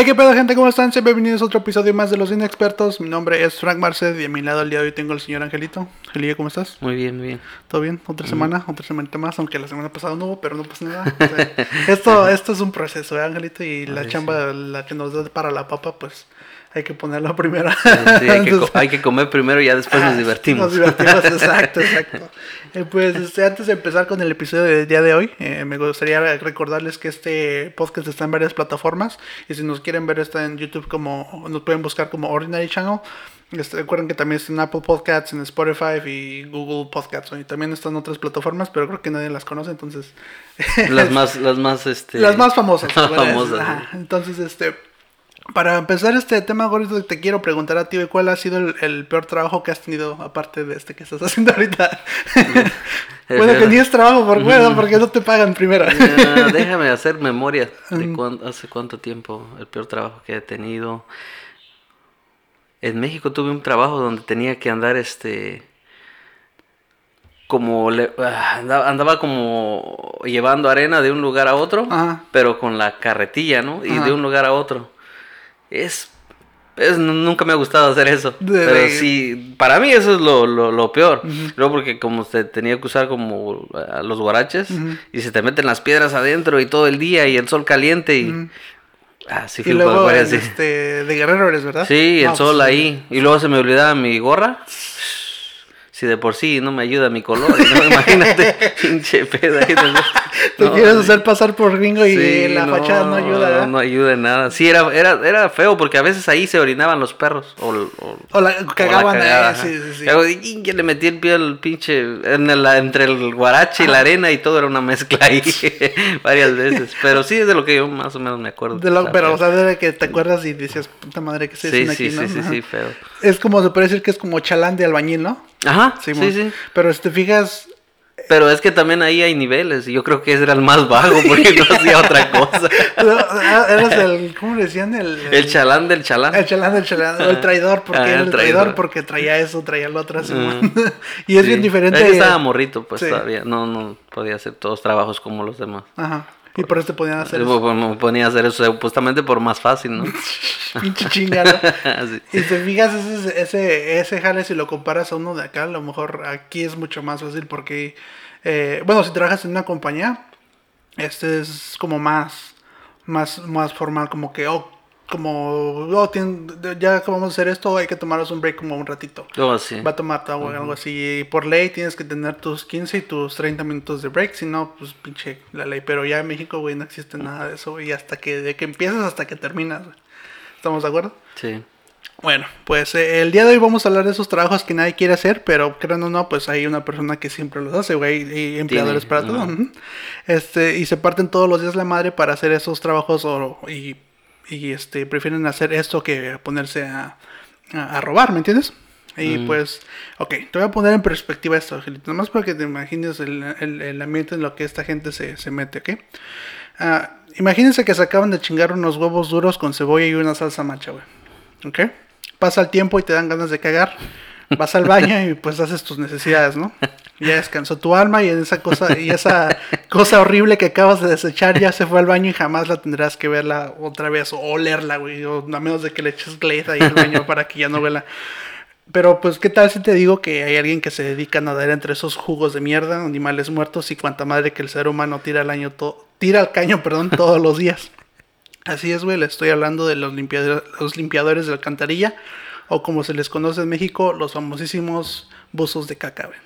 Hey, qué pedo, gente, ¿cómo están? Sean bienvenidos a otro episodio más de Los Inexpertos. Mi nombre es Frank Marced y a mi lado el día de hoy tengo al señor Angelito. Angelito, ¿cómo estás? Muy bien, muy bien. ¿Todo bien? ¿Otra semana? ¿Otra semana más? Aunque la semana pasada no hubo, pero no pasa nada. O sea, esto, esto es un proceso, ¿eh, Angelito? Y la Ay, chamba, la que nos da para la papa, pues hay que ponerla primero. Sí, hay, que, hay que comer primero y ya después nos Ah, divertimos. Nos divertimos, exacto, exacto. Eh, pues este, antes de empezar con el episodio del día de hoy, eh, me gustaría recordarles que este podcast está en varias plataformas y si nos quieren ver está en YouTube como, nos pueden buscar como Ordinary Channel. Este, recuerden que también está en Apple Podcasts, en Spotify y Google Podcasts. Y también están otras plataformas, pero creo que nadie las conoce, entonces... Las más, las más, este... Las más famosas. Las famosas, sí. Entonces, este, para empezar este tema, gordito, te quiero preguntar a ti, ¿cuál ha sido el, el peor trabajo que has tenido, aparte de este que estás haciendo ahorita? bueno, que ni es trabajo por bueno, porque no te pagan primero. Déjame hacer memoria de cuán- hace cuánto tiempo el peor trabajo que he tenido. En México tuve un trabajo donde tenía que andar este como le- ah, andaba, andaba como llevando arena de un lugar a otro, Ajá. pero con la carretilla, ¿no? Y Ajá. de un lugar a otro. Es, es nunca me ha gustado hacer eso. De- pero de- sí, para mí eso es lo, lo, lo peor. Ujú. Luego porque como se tenía que usar como los guaraches y se te meten las piedras adentro y todo el día y el sol caliente y ah, sí y luego, este, de Guerrero eres, ¿verdad? Sí, el No, sol pues, ahí y luego se me olvidaba mi gorra. Si de por sí no me ayuda mi color, ¿no? imagínate, pinche de- Te No, quieres sí. hacer pasar por gringo y Sí, la fachada no ayuda, ¿verdad? No ayuda en nada. Sí, era, era, era feo porque a veces ahí se orinaban los perros. O, o- O la cagaban, o la cagada, eh, sí, ajá. sí, sí. Y que le metí el pie al pinche. En el- entre el guarache y la arena y todo era una mezcla ahí. varias veces. Pero sí es de lo que yo más o menos me acuerdo. De lo- Está pero, o sea, de que te acuerdas y dices, puta madre, ¿qué se sí, sí, aquí, no? sí, sí, sí, feo. Es como, se puede decir que es como chalán de albañil, ¿no? Ajá, Simón. sí, sí. Pero si te fijas, Pero es que también ahí hay niveles. Y yo creo que ese era el más bajo porque no hacía otra cosa. ah, eras el, ¿cómo le decían? El, El chalán del chalán. El chalán del chalán, el traidor, porque Ah, el el traidor, traidor. porque traía eso, traía lo otro, así, y es Sí. bien diferente. Que estaba morrito, pues Sí. todavía. No, no podía hacer todos trabajos como los demás. Ajá. Y por eso te podían hacer eso. ponía hacer eso supuestamente por más fácil, ¿no? Pinche chingada. Y te fijas, ese, ese, ese jale, si lo comparas a uno de acá, a lo mejor aquí es mucho más fácil porque, eh, bueno, si trabajas en una compañía, este es como más, más, más formal, como que, oh, como, oh, tien- ya acabamos de hacer esto, hay que tomarnos un break como un ratito. Oh, sí. Va a tomar agua algo así. Y por ley tienes que tener tus 15 y tus 30 minutos de break. Si no, pues pinche la ley. Pero ya en México, güey, no existe nada de eso, güey. Hasta que, de que empiezas hasta que terminas, güey. ¿Estamos de acuerdo? Sí. Bueno, pues eh, el día de hoy vamos a hablar de esos trabajos que nadie quiere hacer, pero crean o no, pues hay una persona que siempre los hace, güey, y empleadores para todo. Este, y se parten todos los días la madre para hacer esos trabajos o, y, y este, prefieren hacer esto que ponerse a, a, a robar, ¿me entiendes? Y Mm. pues, ok, te voy a poner en perspectiva esto, Angelito, nomás para que te imagines el, el- el ambiente en lo que esta gente se, se mete, ¿ok? Ah, imagínense que se acaban de chingar unos huevos duros con cebolla y una salsa macha, güey. ¿Ok? Pasa el tiempo y te dan ganas de cagar. Vas al baño y pues haces tus necesidades, ¿no? Ya descansó tu alma y esa cosa, y esa cosa horrible que acabas de desechar ya se fue al baño y jamás la tendrás que verla otra vez o olerla, güey. O a menos de que le eches Glade ahí al baño para que ya no huela. Pero pues, ¿qué tal si te digo que hay alguien que se dedica a nadar entre esos jugos de mierda, animales muertos y cuanta madre que el ser humano tira al año to- tira al caño, perdón, todos los días? Así es, güey, le estoy hablando de los, limpiadores, los limpiadores de alcantarilla, o como se les conoce en México, los famosísimos buzos de caca, güey.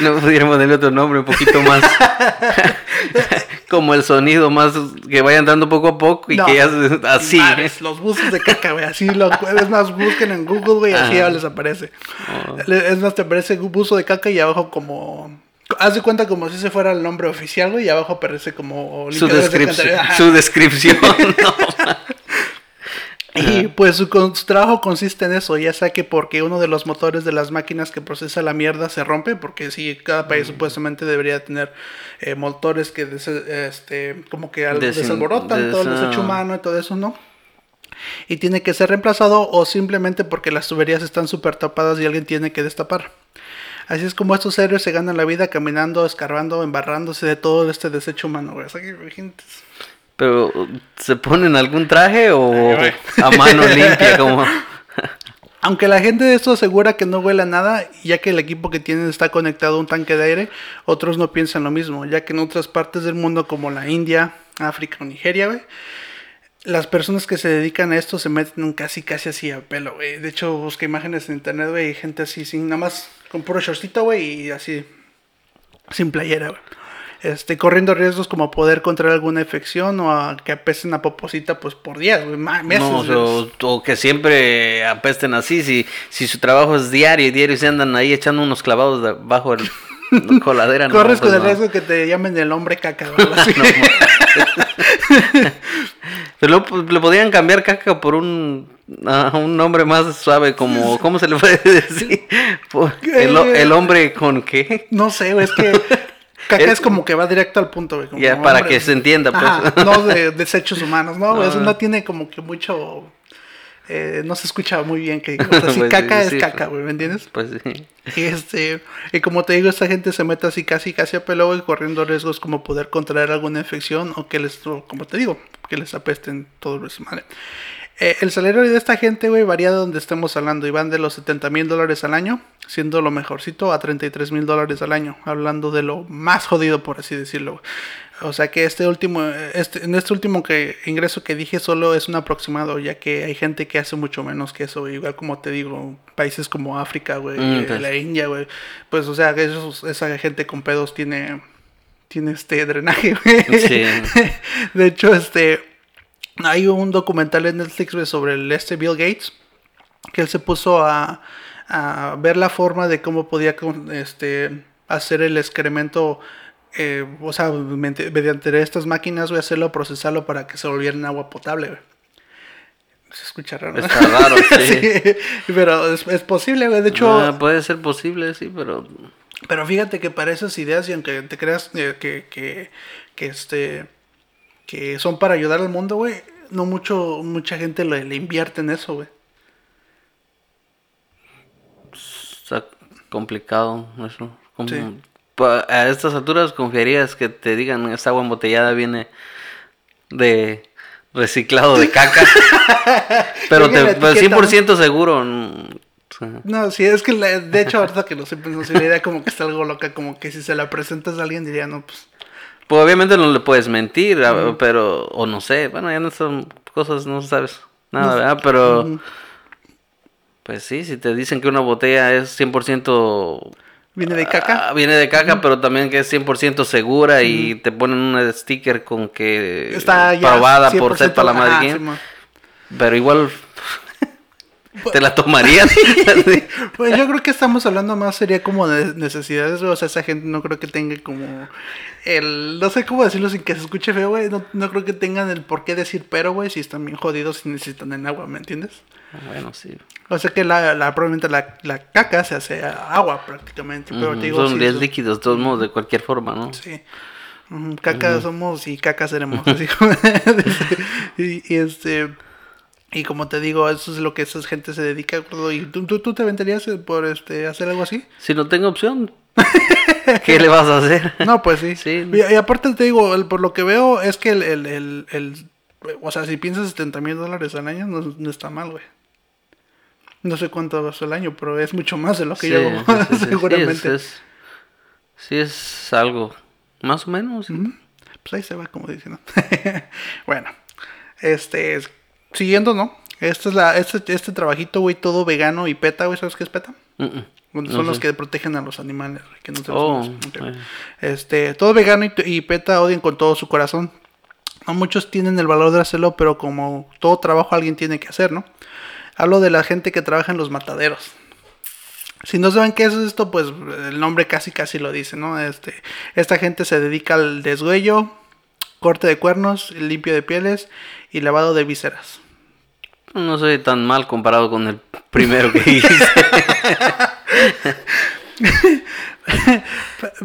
No pudiera ponerle otro nombre un poquito más. como el sonido más que vayan dando poco a poco y No, que ya así. madres, los buzos de caca, güey, así lo es más, busquen en Google, güey, así ya les aparece. Oh. Es más, te aparece un buzo de caca y abajo como... Haz de cuenta como si ese fuera el nombre oficial, güey, y abajo aparece como... Su descripción. Su descripción. no. Y pues su, con- su trabajo consiste en eso, ya sea que porque uno de los motores de las máquinas que procesa la mierda se rompe, porque sí, cada país supuestamente debería tener eh, motores que des- este, como que al- Desin- desalborotan todo el desecho humano y todo eso, ¿no? Y tiene que ser reemplazado o simplemente porque las tuberías están súper tapadas y alguien tiene que destapar. Así es como estos héroes se ganan la vida caminando, escarbando, embarrándose de todo este desecho humano, güey. Pero, ¿se ponen algún traje o a mano limpia como... Aunque la gente de esto asegura que no huele a nada, ya que el equipo que tienen está conectado a un tanque de aire, otros no piensan lo mismo, ya que en otras partes del mundo como la India, África o Nigeria, güey, las personas que se dedican a esto se meten casi casi así a pelo, güey. De hecho, busca imágenes en internet, güey, y gente así sin nada más con puro shortcito, güey, y así sin playera, güey. Este, corriendo riesgos como poder contraer alguna infección o a que apesen a poposita pues por días, güey, meses. No, o, o que siempre apesten así, si, si su trabajo es diario y diario se andan ahí echando unos clavados de- bajo el, la coladera. no, Corres pues con el no. riesgo que te llamen el hombre caca, así. Pero pues, le podrían cambiar caca por un, un nombre más suave, como, ¿cómo se le puede decir? El, el hombre con qué? No sé, es que caca Es- es como que va directo al punto, güey. como Ya, para hombre. que se entienda, pues. Ajá, no de desechos humanos, no, güey, eso no tiene como que mucho... eh, no se escucha muy bien que o sea, si Pues sí, caca es sí, caca, pues. güey, ¿me entiendes? Pues sí. Y este, y como te digo, esta gente se mete así casi casi a pelo, güey, corriendo riesgos como poder contraer alguna infección o que les, como te digo, que les apesten todo eso, madre. Eh, el salario de esta gente, güey, varía de donde estemos hablando y van de los 70 mil dólares al año, siendo lo mejorcito, a 33 mil dólares al año, hablando de lo más jodido, por así decirlo. O sea que este último, este, en este último que, ingreso que dije solo es un aproximado, ya que hay gente que hace mucho menos que eso, igual como te digo, países como África, güey, Mm, eh, la India, güey, pues o sea, esos- esa gente con pedos tiene, tiene este drenaje, güey. Sí. De hecho, este, hay un documental en Netflix sobre el este Bill Gates, que él se puso a, a ver la forma de cómo podía este, hacer el excremento, eh, o sea, mediante, estas máquinas, voy a hacerlo, procesarlo para que se volviera en agua potable, güey. Se escucha raro. ¿no? Está raro, sí. Sí, pero es, es posible, güey. De hecho, Ah, puede ser posible, sí, pero... pero fíjate que para esas ideas, y aunque te creas eh, que, que, que, este, que son para ayudar al mundo, güey, no mucho, mucha gente le, le invierte en eso, güey. Está complicado eso. Como- Sí. pa- a estas alturas confiarías que te digan esta agua embotellada viene de reciclado de caca. Pero te, pues etiqueta, 100% seguro. mm, No, sí, es que la- de hecho, ahorita que lo sé, pues, no sé, la idea como que está algo loca, como que si se la presentas a alguien diría, no, pues. Pues obviamente no le puedes mentir, a- pero, o no sé, bueno, ya no son cosas, no sabes nada, No- ¿verdad? Pero, pues sí, si te dicen que una botella es 100% Viene de caca. Ah, viene de caca, pero también que es 100% segura y te ponen un sticker con que Está ya probada por ser 100% para la madre pero igual te la tomarías. Pues yo creo que estamos hablando más, sería como de necesidades. O sea, esa gente no creo que tenga como el. No sé cómo decirlo sin que se escuche feo, güey. No, no creo que tengan el por qué decir pero, güey, si están bien jodidos y necesitan en agua, ¿me entiendes? bueno, sí. O sea que la, la probablemente la, la caca se hace agua prácticamente. Pero Ujú, te digo, Son sí, 10 son- líquidos, de todos modos, de cualquier forma, ¿no? Sí. Caca somos y caca seremos. así como- y, y este. Y como te digo, eso es lo que esa gente se dedica. gordo. ¿Y tú, tú, tú te aventarías por este hacer algo así? Si no tengo opción, ¿qué le vas a hacer? No, pues sí. Sí. Y, y aparte te digo, el- por lo que veo es que el, el, el, el- o sea, si piensas 70 mil dólares al año, no, no está mal, güey. No sé cuánto es al año, pero es mucho más de lo que Sí, yo sí, sí, seguramente. es, es- sí es algo, más o menos. Pues ahí se va, como dicen. ¿no? bueno, este, es- siguiendo, ¿no? Este es la, este, este trabajito, güey, todo vegano y peta, güey, ¿sabes qué es peta? Son No los sé. que protegen a los animales, que no se los Oh, coman. Ok. eh. Este, todo vegano y, y PETA odian con todo su corazón. No muchos tienen el valor de hacerlo, pero como todo trabajo alguien tiene que hacer, ¿no? Hablo de la gente que trabaja en los mataderos. Si no saben qué es esto, pues el nombre casi casi lo dice, ¿no? Este, esta gente se dedica al deshuello, corte de cuernos, limpio de pieles y lavado de vísceras. No soy tan mal comparado con el primero que hice.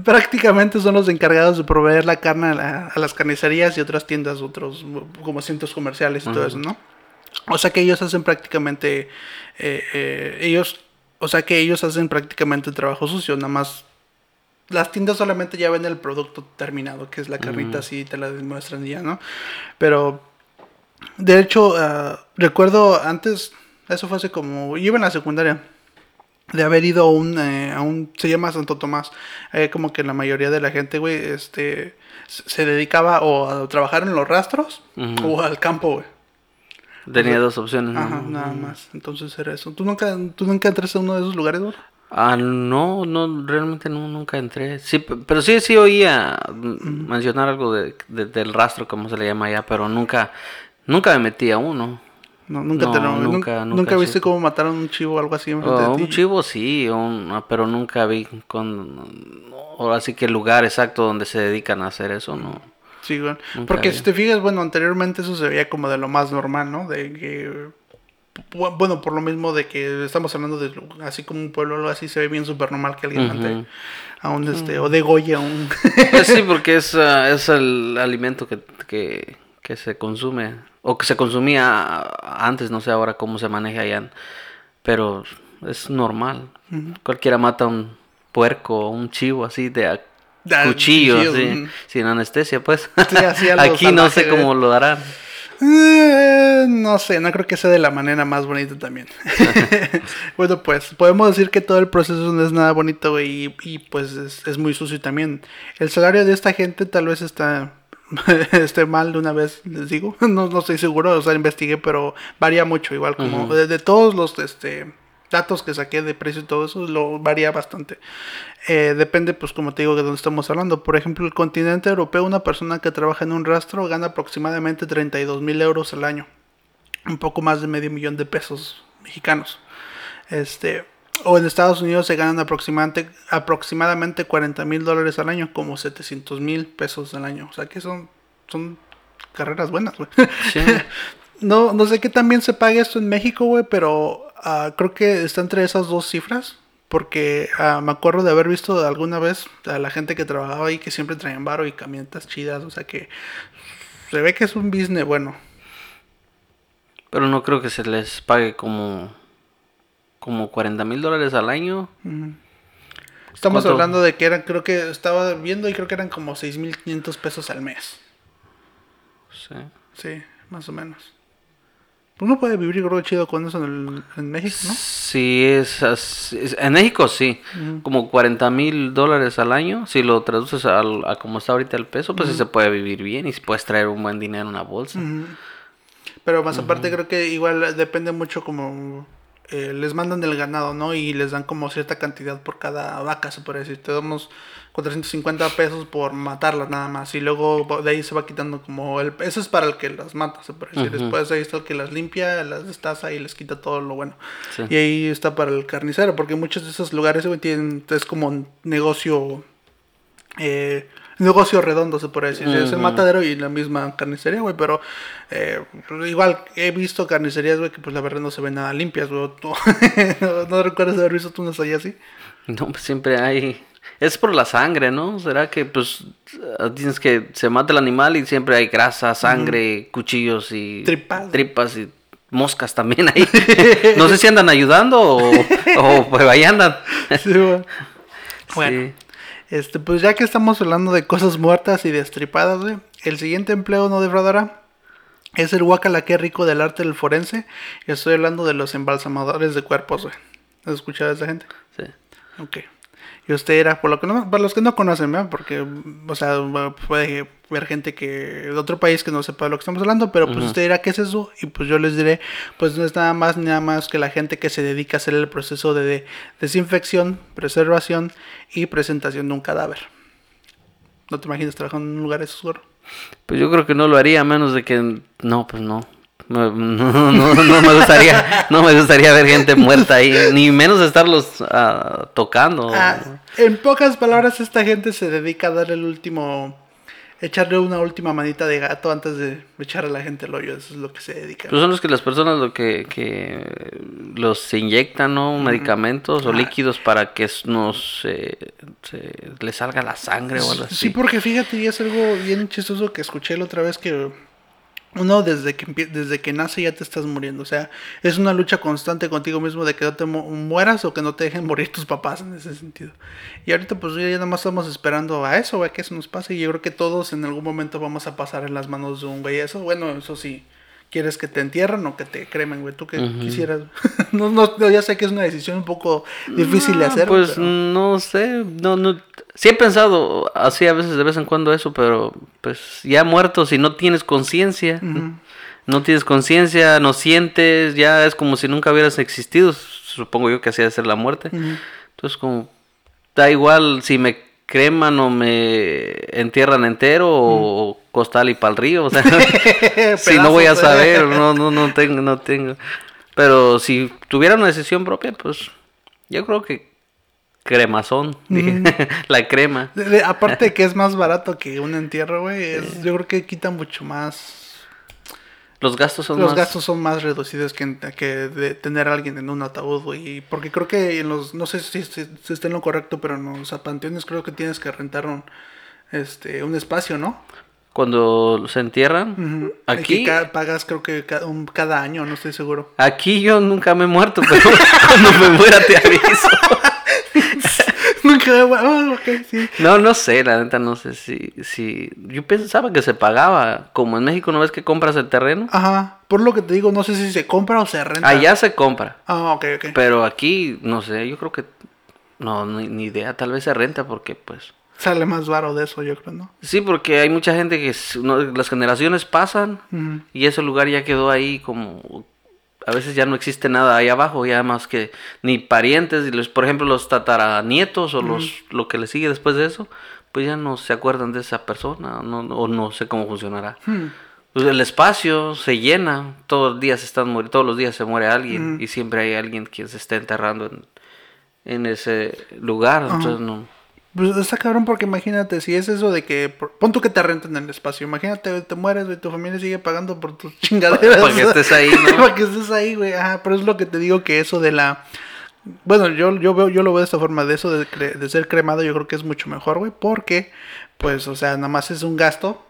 Prácticamente son los encargados de proveer la carne a, la- a las carnicerías y otras tiendas, otros como centros comerciales y todo eso, ¿no? O sea que ellos hacen prácticamente, eh, eh, ellos, o sea que ellos hacen prácticamente el trabajo sucio, nada más las tiendas solamente ya ven el producto terminado, que es la carnita, así te la demuestran ya, ¿no? Pero, de hecho, ah, recuerdo antes, eso fue hace como, yo iba en la secundaria, de haber ido a un, eh, a un se llama Santo Tomás, eh, como que la mayoría de la gente, güey, este, se dedicaba o a trabajar en los rastros o al campo, güey. Tenía dos opciones. Ajá, nada más. Entonces era eso. ¿Tú nunca, ¿Tú nunca entraste a uno de esos lugares, güey? Ah, no, no, realmente no, nunca entré. Sí, pero sí, sí oía mencionar algo de, del rastro, como se le llama allá, pero nunca, nunca me metí a uno. No, nunca te nunca, nunca, viste cómo mataron un chivo o algo así oh, Un chivo sí, ah, pero nunca vi con, ahora sí que el lugar exacto donde se dedican a hacer eso, ¿no? Sí, bueno. Porque si te fijas, bueno, anteriormente eso se veía como de lo más normal, ¿no? De que bueno, por lo mismo de que estamos hablando de así como un pueblo algo así, se ve bien súper normal que alguien mate a un este, o degolle a un... Pues sí, porque es, ah, es el alimento que, que, que, se consume, o que se consumía antes, no sé ahora cómo se maneja allá, pero es normal. Cualquiera mata un puerco, un chivo así de cuchillo, sin anestesia, pues. Aquí no sé cómo lo darán. Eh, no sé, no creo que sea de la manera más bonita también. bueno, pues podemos decir que todo el proceso no es nada bonito y, y pues es, muy sucio también. El salario de esta gente tal vez está esté mal de una vez, les digo. No, no estoy seguro, o sea, investigué, pero varía mucho, igual como de, todos los este, datos que saqué de precio y todo eso, lo varía bastante. Eh, depende, pues como te digo, de dónde estamos hablando. Por ejemplo, el continente europeo, una persona que trabaja en un rastro gana aproximadamente 32 mil euros al año. Un poco más de medio millón de pesos mexicanos. Este, o en Estados Unidos se ganan aproximadamente, aproximadamente 40 mil dólares al año, como 700 mil pesos al año. O sea que son, son carreras buenas, güey. no, no sé qué también se paga esto en México, güey, pero ah, creo que está entre esas dos cifras. Porque ah, me acuerdo de haber visto alguna vez a la gente que trabajaba ahí que siempre traían varo y camionetas chidas. O sea que se ve que es un business bueno. Pero no creo que se les pague como, como 40 mil dólares al año. Estamos hablando de que eran, creo que estaba viendo y creo que eran como 6.500 pesos al mes. Sí. Sí, más o menos. Uno puede vivir creo chido con eso en, México, ¿no? Sí, es, en México sí, como 40 mil dólares al año, si lo traduces a, como está ahorita el peso, pues sí se puede vivir bien y puedes traer un buen dinero en una bolsa. Pero más aparte creo que igual depende mucho como eh, les mandan el ganado, ¿no? Y les dan como cierta cantidad por cada vaca, se puede decir. Te damos 450 pesos por matarlas nada más. Y luego de ahí se va quitando como... El, eso es para el que las mata, se puede decir. Después ahí está el que las limpia, las destaza y les quita todo lo bueno. Y ahí está para el carnicero, porque muchos de esos lugares tienen... Es como un negocio... Eh, negocio redondo, se puede decir. Es el matadero y la misma carnicería, güey. Pero eh, igual he visto carnicerías, güey, que pues la verdad no se ven nada limpias, güey. ¿No, recuerdas haber visto tú unas allá así? No, pues siempre hay. Es por la sangre, ¿no? ¿Será que pues tienes que se mata el animal y siempre hay grasa, sangre, cuchillos y tripas, tripas y moscas también ahí? no sé si andan ayudando o, o pues ahí andan. Sí, bueno. bueno. Este, pues ya que estamos hablando de cosas muertas y destripadas, güey, el siguiente empleo no defraudará. Es el guacala que rico del arte del forense. Estoy hablando de los embalsamadores de cuerpos, güey. ¿Has escuchado a esa gente? Sí. Ok. Y usted era, por lo que no, para los que no conocen, ¿verdad? Porque, o sea, puede ver gente que de otro país que no sepa de lo que estamos hablando, pero pues usted dirá, ¿qué es eso? Y pues yo les diré, pues no es nada más ni nada más que la gente que se dedica a hacer el proceso de desinfección, preservación y presentación de un cadáver. ¿No te imaginas trabajando en un lugar de esos, Pues yo creo que no lo haría, a menos de que, no, pues no. No, no, no, me gustaría, no me gustaría ver gente muerta ahí, ni menos estarlos uh, tocando. Ah, en pocas palabras, esta gente se dedica a dar el último, echarle una última manita de gato antes de echar a la gente el hoyo. Eso es lo que se dedica. Pues son los que las personas lo que, que los inyectan, ¿no? Medicamentos o ah. líquidos para que nos se, le salga la sangre o algo así. Sí, porque fíjate, y es algo bien chistoso que escuché la otra vez que uno desde que desde que nace ya te estás muriendo. O sea, es una lucha constante contigo mismo de que no te mu- mueras o que no te dejen morir tus papás en ese sentido. Y ahorita pues ya nada más estamos esperando a eso, a que eso nos pase. Y yo creo que todos en algún momento vamos a pasar en las manos de un güey. Eso, bueno, eso sí. ¿Quieres que te entierren o que te cremen, güey? ¿Tú qué quisieras? no, no, no, ya sé que es una decisión un poco difícil de hacer. Pues pero- no sé, no, no. Sí he pensado así a veces, de vez en cuando eso, pero pues ya muerto, si no tienes conciencia, no tienes conciencia, no sientes, ya es como si nunca hubieras existido, supongo yo que así debe ser la muerte. Entonces como, da igual si me creman o me entierran entero o costal y pa'l río, o sea, si no voy a eh. saber, no, no, no tengo, no tengo. Pero si tuviera una decisión propia, pues yo creo que cremazón, dije, la crema. De- de- aparte de que es más barato que un entierro, güey, yo creo que quita mucho más. Los gastos son Los más... gastos son más reducidos que, que de tener a alguien en un ataúd, güey. Porque creo que en los, no sé si, si, si está en lo correcto, pero en los panteones creo que tienes que rentar un, este, un espacio, ¿no? Cuando se entierran, aquí, pagas creo que ca- un- cada año, no estoy seguro. aquí yo nunca me he muerto, pero cuando me muera te aviso. Ok, sí. No, no sé, la neta no sé si, si... Yo pensaba que se pagaba, como en México, ¿no ves que compras el terreno? Ajá, por lo que te digo, no sé si se compra o se renta. Allá se compra, Ah, ok, ok. pero aquí, no sé, yo creo que... No, ni, ni idea, tal vez se renta porque pues... Sale más varo de eso, yo creo, ¿no? Sí, porque hay mucha gente que no- las generaciones pasan y ese lugar ya quedó ahí como... A veces ya no existe nada ahí abajo, ya más que ni parientes, y los, por ejemplo los tataranietos o los lo que le sigue después de eso, pues ya no se acuerdan de esa persona no, no- o no sé cómo funcionará. Hmm. Pues el espacio se llena, todos los días están muri- todos los días se muere alguien y siempre hay alguien quien se está enterrando en, en ese lugar, entonces no. Pues está cabrón porque imagínate, si es eso de que, pon tú que te renten el espacio, imagínate, te mueres, güey, tu familia sigue pagando por tus chingaderas. Para que estés ahí, ¿no? Para que estés ahí, güey, ajá, pero es lo que te digo que eso de la... Bueno, yo, yo, veo, yo lo veo de esta forma, de eso de, cre- de ser cremado yo creo que es mucho mejor, güey, porque, pues, o sea, nada más es un gasto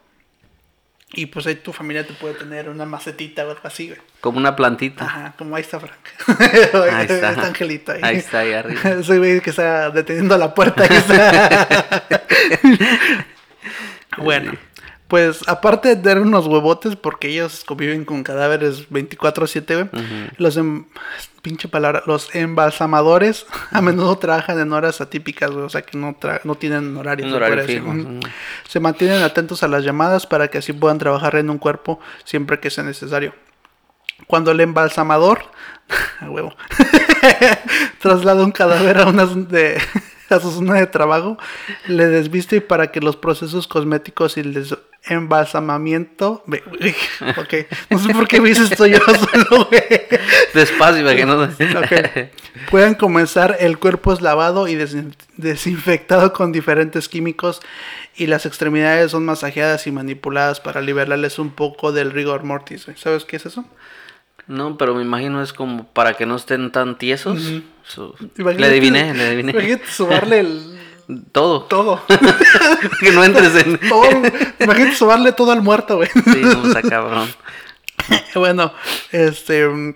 y pues ahí tu familia te puede tener una macetita o algo así, güey. Como una plantita. Ajá, como ahí está Frank. Ahí está. Angelito ahí. Ahí está, ahí arriba. Ese güey que está deteniendo a la puerta. ahí está. bueno, pues aparte de tener unos huevotes, porque ellos conviven con cadáveres 24-7, güey. Ujú. Los em- pinche palabra, los embalsamadores a menudo trabajan en horas atípicas, güey, o sea que no, tra- no tienen horario. Se horario. Se mantienen atentos a las llamadas para que así puedan trabajar en un cuerpo siempre que sea necesario. Cuando el embalsamador, a huevo, traslada un cadáver a, una, z- de, a su zona de trabajo, le desviste para que los procesos cosméticos y el des- embalsamamiento, ok, no sé por qué me hice esto yo solo, güey. Despacio, para que no... Ok. Pueden comenzar, el cuerpo es lavado y desin- desinfectado con diferentes químicos y las extremidades son masajeadas y manipuladas para liberarles un poco del rigor mortis. güey. ¿Sabes qué es eso? No, pero me imagino es como para que no estén tan tiesos. Le adiviné, le adiviné. Imagínate subarle el... Todo. todo. que no entres en... todo. Imagínate subarle todo al muerto, güey. sí, no, está cabrón. bueno, este. mm.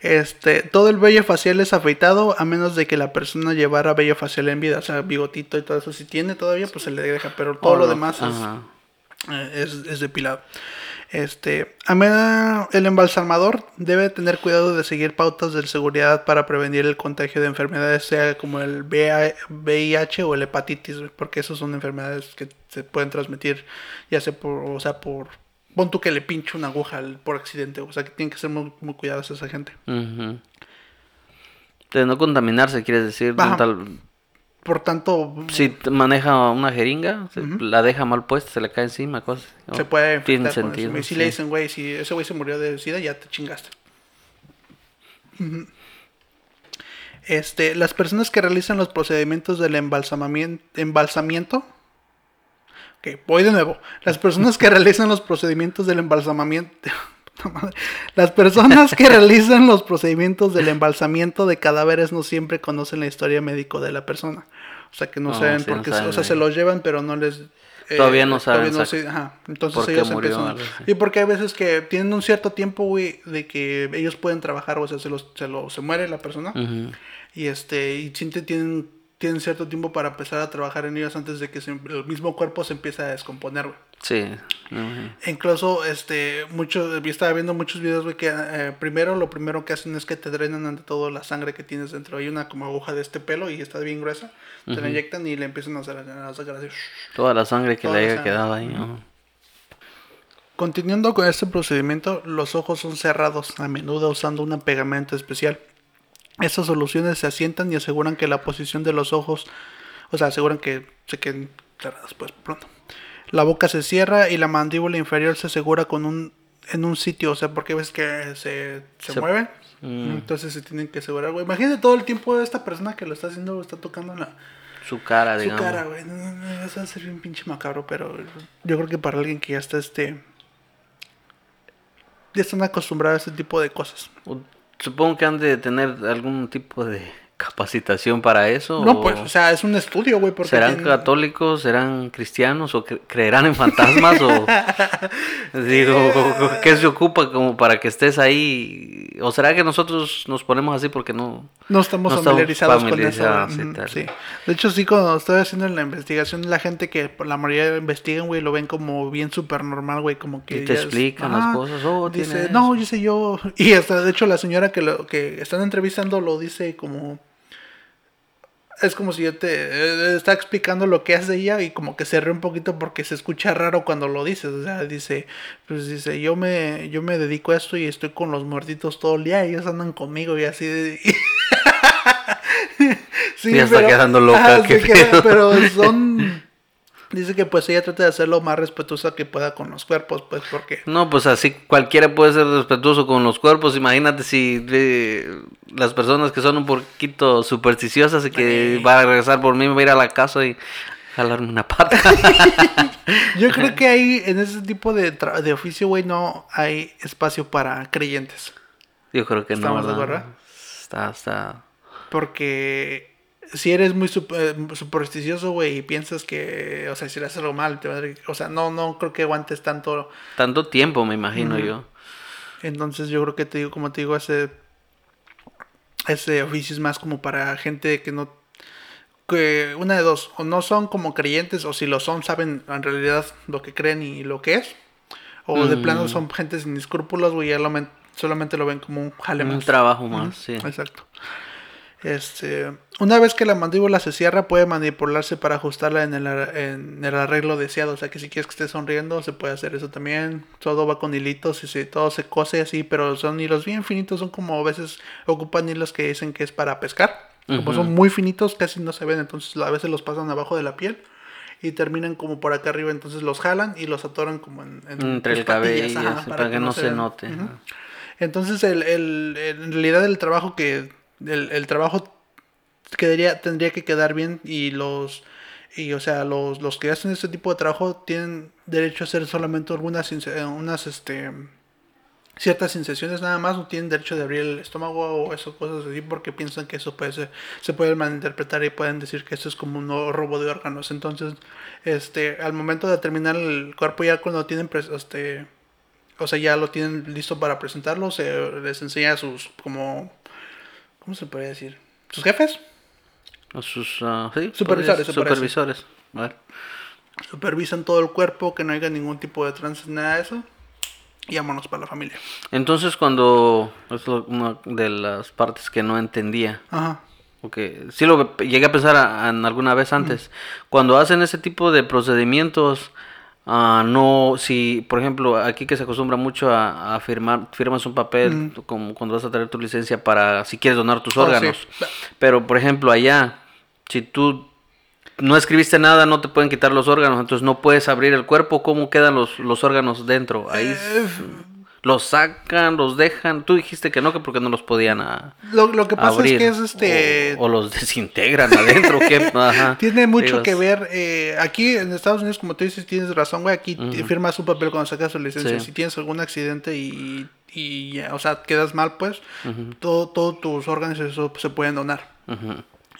Este, todo el vello facial es afeitado a menos de que la persona llevara vello facial en vida, o sea, bigotito y todo eso. Si tiene todavía, pues se le deja, pero todo Oh, lo demás es, eh, es, es depilado. Este, a el embalsamador debe tener cuidado de seguir pautas de seguridad para prevenir el contagio de enfermedades, sea como el VIH o el hepatitis, porque esas son enfermedades que se pueden transmitir, ya sea por, o sea, por, pon tú que le pinche una aguja por accidente, o sea, que tienen que ser muy, muy cuidados esa gente. Ujú. De no contaminarse, quieres decir. de Ajá. tal- Por tanto, Si t- maneja una jeringa, la deja mal puesta, se le cae encima, cosas. se puede Tiene eso. sentido. Y si sí. le dicen, güey, si ese güey se murió de sida, ya te chingaste. Este, las personas que realizan los procedimientos del embalsamamiento, embalsamiento. Ok, voy de nuevo. Las personas que realizan los procedimientos del embalsamamiento. Las personas que realizan los procedimientos del embalsamiento de cadáveres no siempre conocen la historia médico de la persona. O sea que no saben sí, no porque, saben o sea, ahí. se los llevan, pero no les eh, Todavía no saben todavía no exact- se- ajá, entonces por ellos murió, empiezan. así. Y porque hay veces que tienen un cierto tiempo, güey, de que ellos pueden trabajar, o sea, se, los, se, lo, se muere la persona. Y este, y tienen, tienen cierto tiempo para empezar a trabajar en ellos antes de que se- el mismo cuerpo se empiece a descomponer, güey. Sí. Incluso, este, muchos, yo estaba viendo muchos videos, güey, que eh, primero, lo primero que hacen es que te drenan ante todo la sangre que tienes dentro. Hay una como aguja de este pelo y está bien gruesa. Te la inyectan y le empiezan a, hacer, a sacar así. Toda la sangre que Toda le haya quedado ahí. ¿no? Continuando con este procedimiento, los ojos son cerrados, a menudo usando un pegamento especial. Estas soluciones se asientan y aseguran que la posición de los ojos, o sea, aseguran que se queden cerrados pues pronto. La boca se cierra y la mandíbula inferior se asegura con un en un sitio, o sea, porque ves que se, se, Se- mueve, Mm. entonces se tienen que asegurar, güey. Imagínate todo el tiempo de esta persona que lo está haciendo, está tocando la, Su cara, su digamos. cara, güey. No, no, no, eso va a ser bien pinche macabro, pero yo creo que para alguien que ya está este. Ya están acostumbrados a este tipo de cosas. Supongo que han de tener algún tipo de capacitación para eso. No, o pues, o sea, es un estudio, güey. porque ¿Serán tienen- católicos? ¿Serán cristianos? ¿O cre- creerán en fantasmas? o digo, ¿qué se ocupa como para que estés ahí? ¿O será que nosotros nos ponemos así porque no? No estamos no estamos familiarizados con eso. familiarizados, güey. sí, Ujú, tal. sí. De hecho, sí, cuando estoy haciendo la investigación, la gente que por la mayoría investigan, güey, lo ven como bien súper normal, güey. Como que. Y te es- explican las Ajá. cosas, oh, dice, no, dice yo. Y hasta, de hecho, la señora que, lo, que están entrevistando lo dice como. Es como si yo te eh, está explicando lo que hace ella y como que se ríe un poquito porque se escucha raro cuando lo dices. O sea, dice, pues dice, yo me, yo me dedico a esto y estoy con los muertitos todo el día ellos andan conmigo y así de... Sí, Ya está quedando loca, qué queda- pero son... Dice que pues ella trata de ser lo más respetuosa que pueda con los cuerpos, pues porque... No, pues así cualquiera puede ser respetuoso con los cuerpos. Imagínate si eh, las personas que son un poquito supersticiosas y que Sí. va a regresar por mí, me va a ir a la casa y jalarme una pata. Yo creo que ahí, en ese tipo de, tra- de oficio, güey, no hay espacio para creyentes. Yo creo que no, ¿Estamos de acuerdo? Está, está. Porque si eres muy eh, supersticioso, güey, y piensas que, o sea, si le haces algo mal, te va a- o sea, no, no creo que aguantes tanto. Tanto tiempo, me imagino yo. Entonces yo creo que te digo, como te digo, ese, ese oficio es más como para gente que no, que una de dos, o no son como creyentes, o si lo son, saben en realidad lo que creen y lo que es. O de Mm. plano son gente sin escrúpulos, güey, solamente lo ven como un jale Un más. trabajo más, sí. Exacto. Este, una vez que la mandíbula se cierra, puede manipularse para ajustarla en el, en el arreglo deseado. O sea, que si quieres que esté sonriendo, se puede hacer eso también. Todo va con hilitos y se, todo se cose así, pero son hilos bien finitos. Son como a veces ocupan hilos que dicen que es para pescar. Como son muy finitos, casi no se ven. Entonces a veces los pasan abajo de la piel y terminan como por acá arriba. Entonces los jalan y los atoran como en, en Entre el cabello, ajá, para, que, no se, note. Entonces, el, el- el- en realidad el trabajo que el, el trabajo quedaría, tendría que quedar bien y los y o sea los, los que hacen este tipo de trabajo tienen derecho a hacer solamente algunas eh, unas este ciertas incesiones nada más no tienen derecho de abrir el estómago o esas cosas así porque piensan que eso puede ser se puede malinterpretar y pueden decir que eso es como un robo de órganos entonces este al momento de terminar el cuerpo ya cuando tienen este o sea, ya lo tienen listo para presentarlo, se les enseña a sus, como, ¿cómo se podría decir? ¿Sus jefes? A sus ah, sí, Supervisores, supervisores. Supervisan todo el cuerpo, que no haya ningún tipo de trance, nada de eso. Y vámonos para la familia. Entonces, cuando. Es una de las partes que no entendía. Ajá. Porque sí lo llegué a pensar a- en alguna vez antes. Cuando hacen ese tipo de procedimientos, ah, no, si, por ejemplo, aquí que se acostumbra mucho a, a firmar, firmas un papel como cuando vas a traer tu licencia para si quieres donar tus Oh, sí. órganos. Pero, por ejemplo, allá, si tú no escribiste nada, no te pueden quitar los órganos, entonces no puedes abrir el cuerpo. ¿Cómo quedan los, los órganos dentro? Ahí Eh, los sacan, los dejan. Tú dijiste que no, que porque no los podían ah, Lo, lo que pasa abrir. es que es este... O, o los desintegran adentro. Tiene mucho que ver. eh, aquí en Estados Unidos, como tú dices, tienes razón, güey. Aquí firmas un papel cuando sacas tu licencia. Sí. Si tienes algún accidente y, y ya, o sea, quedas mal, pues, todo, todos tus órganos eso se pueden donar.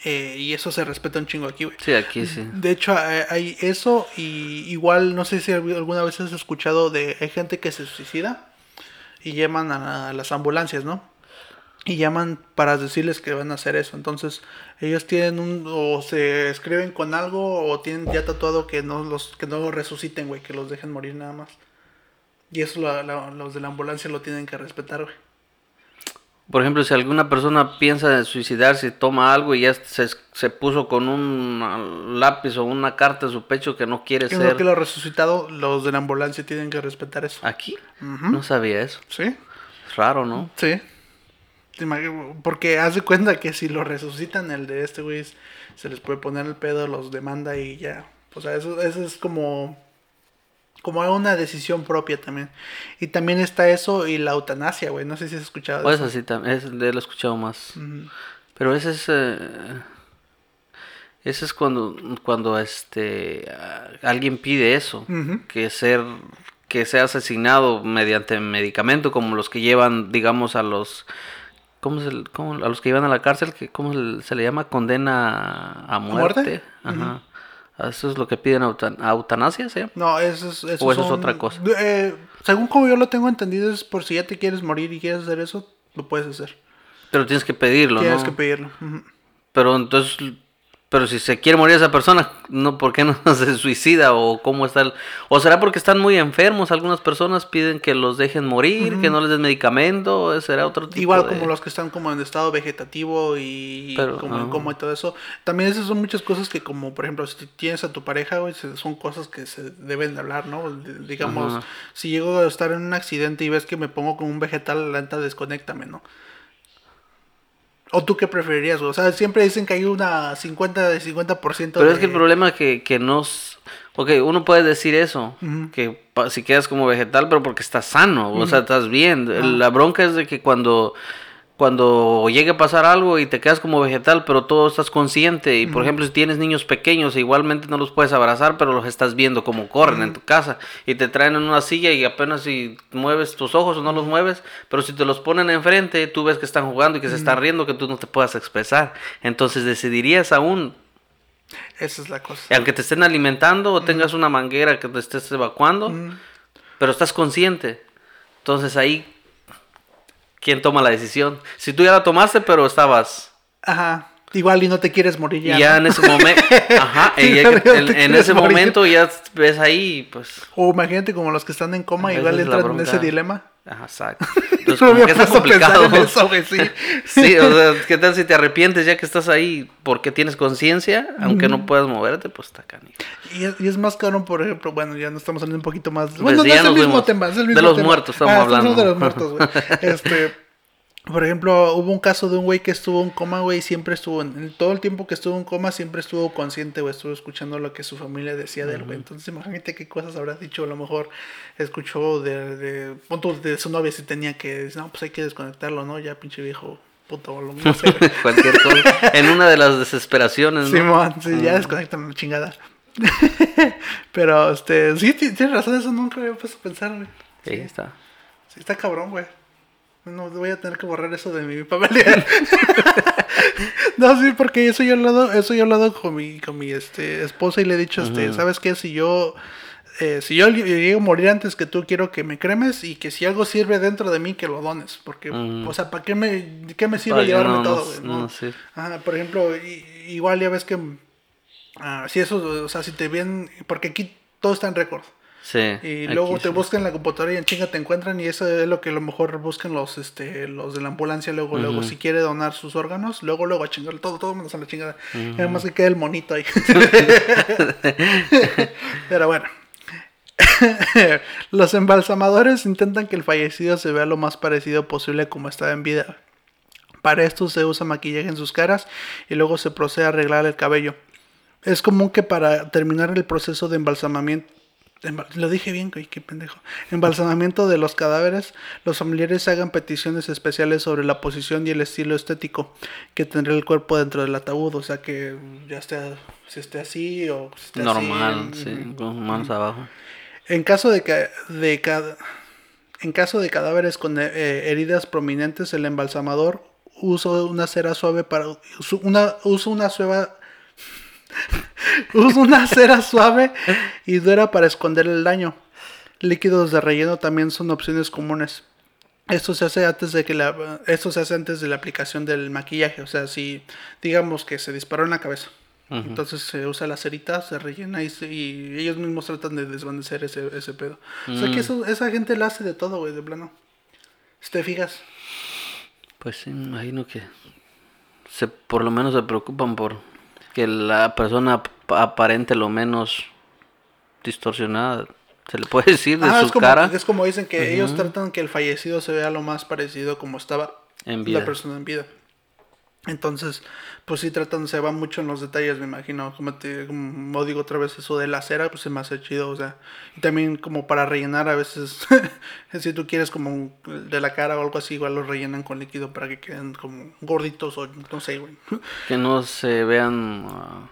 Eh, y eso se respeta un chingo aquí, güey. Sí, aquí sí. De hecho, hay- hay eso y igual, no sé si alguna vez has escuchado de hay gente que se suicida y llaman a, las ambulancias, ¿no? Y llaman para decirles que van a hacer eso. Entonces, ellos tienen un o se escriben con algo o tienen ya tatuado que no los que no los resuciten, güey, que los dejen morir nada más. Y eso la- la- los de la ambulancia lo tienen que respetar, güey. Por ejemplo, si alguna persona piensa en suicidarse, toma algo y ya se, se puso con un lápiz o una carta en su pecho que no quiere Que ser que lo resucitado, los de la ambulancia tienen que respetar eso. aquí. No sabía eso. ¿Sí? Es raro, ¿no? Sí. Porque haz de cuenta que si lo resucitan, el de este güey, se les puede poner el pedo, los demanda y ya. O sea, eso, eso es como. Como una decisión propia también. Y también está eso y la eutanasia, güey. No sé si has escuchado Pues eso. así también, es, lo he escuchado más. Pero ese es, eh, ese es cuando, cuando este, alguien pide eso, que ser, que sea asesinado mediante medicamento, como los que llevan, digamos, a los, ¿cómo se, cómo- a los que llevan a la cárcel, que, ¿cómo se, le llama? Condena a muerte? muerte. Ajá. Eso es lo que piden eutan- eutanasia, ¿sí? No, eso es, eso ¿O eso es otra cosa? eh, según como yo lo tengo entendido, es por si ya te quieres morir y quieres hacer eso, lo puedes hacer. Pero tienes que pedirlo, Tienes ¿no? que pedirlo. Pero entonces, pero si se quiere morir esa persona, no, ¿por qué no se suicida? ¿O cómo está el... O será porque están muy enfermos, algunas personas piden que los dejen morir, que no les den medicamento, será otro tipo Igual de- como los que están como en estado vegetativo y Pero, como en ah. coma y todo eso. También esas son muchas cosas que como por ejemplo si tienes a tu pareja, güey, son cosas que se deben de hablar, ¿no? Digamos, si llego a estar en un accidente y ves que me pongo con un vegetal, la neta desconéctame, ¿no? ¿O tú qué preferirías? O sea, siempre dicen que hay una 50 de 50% Pero de... es que el problema es que, que no... s- Ok, uno puede decir eso, que si quedas como vegetal, pero porque estás sano, o sea, estás bien. La bronca es de que cuando, cuando llegue a pasar algo y te quedas como vegetal, pero todo estás consciente, y por ejemplo, si tienes niños pequeños, igualmente no los puedes abrazar, pero los estás viendo como corren en tu casa, y te traen en una silla y apenas si mueves tus ojos o no los mueves, pero si te los ponen enfrente, tú ves que están jugando y que se están riendo, que tú no te puedas expresar. Entonces decidirías aún Esa es la cosa. aunque te estén alimentando o tengas una manguera que te estés evacuando, pero estás consciente. Entonces ahí, ¿quién toma la decisión? Si tú ya la tomaste, pero estabas... Ajá. Igual y no te quieres morir ya. ya ¿no? en ese momento... Ajá, no en, en quieres ese morir. momento ya ves ahí, pues... O imagínate como los que están en coma, igual entran en ese dilema. Ajá, exacto. Entonces, No como que está complicado. en eso, güey, sí. Sí, o sea, ¿qué tal si te arrepientes ya que estás ahí porque tienes conciencia? Aunque no puedas moverte, pues está canijo. Y es, y es más caro, por ejemplo, bueno, ya no estamos hablando un poquito más. Bueno, no ya es el mismo tema, es el De mismo los tema. muertos estamos Ah, hablando. de los muertos, güey. Este, por ejemplo, hubo un caso de un güey que estuvo en coma, güey, y siempre estuvo, en, todo el tiempo que estuvo en coma, siempre estuvo consciente, güey, estuvo escuchando lo que su familia decía de él, güey. Entonces, imagínate qué cosas habrá dicho, a lo mejor escuchó de, de, de su novia si tenía que, no, pues hay que desconectarlo, ¿no? Ya, pinche viejo, puto, lo no sé, güey. Cualquier cosa. En una de las desesperaciones, ¿no? Simón, sí, ya desconectan la chingada. Pero, este, sí, ti- tienes razón, eso nunca había puesto a pensar, güey. Sí, está. Sí, está cabrón, güey. No, voy a tener que borrar eso de mi familia. no, sí, porque eso yo he hablado, eso yo he hablado con mi, con mi este, esposa y le he dicho, este, ¿sabes qué? Si yo, eh, si yo llego a morir antes que tú, quiero que me cremes y que si algo sirve dentro de mí, que lo dones. Porque, Mm. o sea, ¿para qué me, qué me sirve llevarme no todo, no No. Ajá, por ejemplo, i- igual ya ves que, ah, si eso, o sea, si te ven, porque aquí todo está en récord. Sí. Y luego te sí. buscan en la computadora y en chinga te encuentran y eso es lo que a lo mejor buscan los este los de la ambulancia. Luego luego si quiere donar sus órganos luego luego a chingar todo todo menos a la chingada además que quede el monito ahí. Pero bueno. Los embalsamadores intentan que el fallecido se vea lo más parecido posible como estaba en vida. Para esto se usa maquillaje en sus caras y luego se procede a arreglar el cabello. Es común que para terminar el proceso de embalsamamiento Embal- Lo dije bien, güey, qué pendejo. Embalsamamiento de los cadáveres. Los familiares hagan peticiones especiales sobre la posición y el estilo estético que tendrá el cuerpo dentro del ataúd. O sea que ya esté, si esté así o si esté Normal, así. sí, con manos abajo. En caso de, ca- de ca- en caso de cadáveres con eh, heridas prominentes, el embalsamador uso una cera suave para una uso una suave uso una cera suave y dura para esconder el daño. Líquidos de relleno también son opciones comunes. Esto se hace antes de que la esto se hace antes de la aplicación del maquillaje, o sea, si digamos que se disparó en la cabeza. Entonces se usa la cerita, se rellena y, y, ellos mismos tratan de desvanecer ese, ese pedo. O sea que mm. eso, esa gente la hace de todo, güey, de plano. Si te fijas. Pues sí, me imagino que se, por lo menos se preocupan por que la persona aparente lo menos distorsionada. Se le puede decir de ah, su es como, cara. Es como dicen que ellos tratan que el fallecido se vea lo más parecido como estaba en vida. la persona en vida. Entonces, pues sí tratan, se va mucho en los detalles, me imagino. Como te como digo otra vez, eso de la cera, pues se me hace chido, o sea. Y también como para rellenar a veces, si tú quieres como de la cara o algo así, igual lo rellenan con líquido para que queden como gorditos o no sé, güey. Que no se vean ah,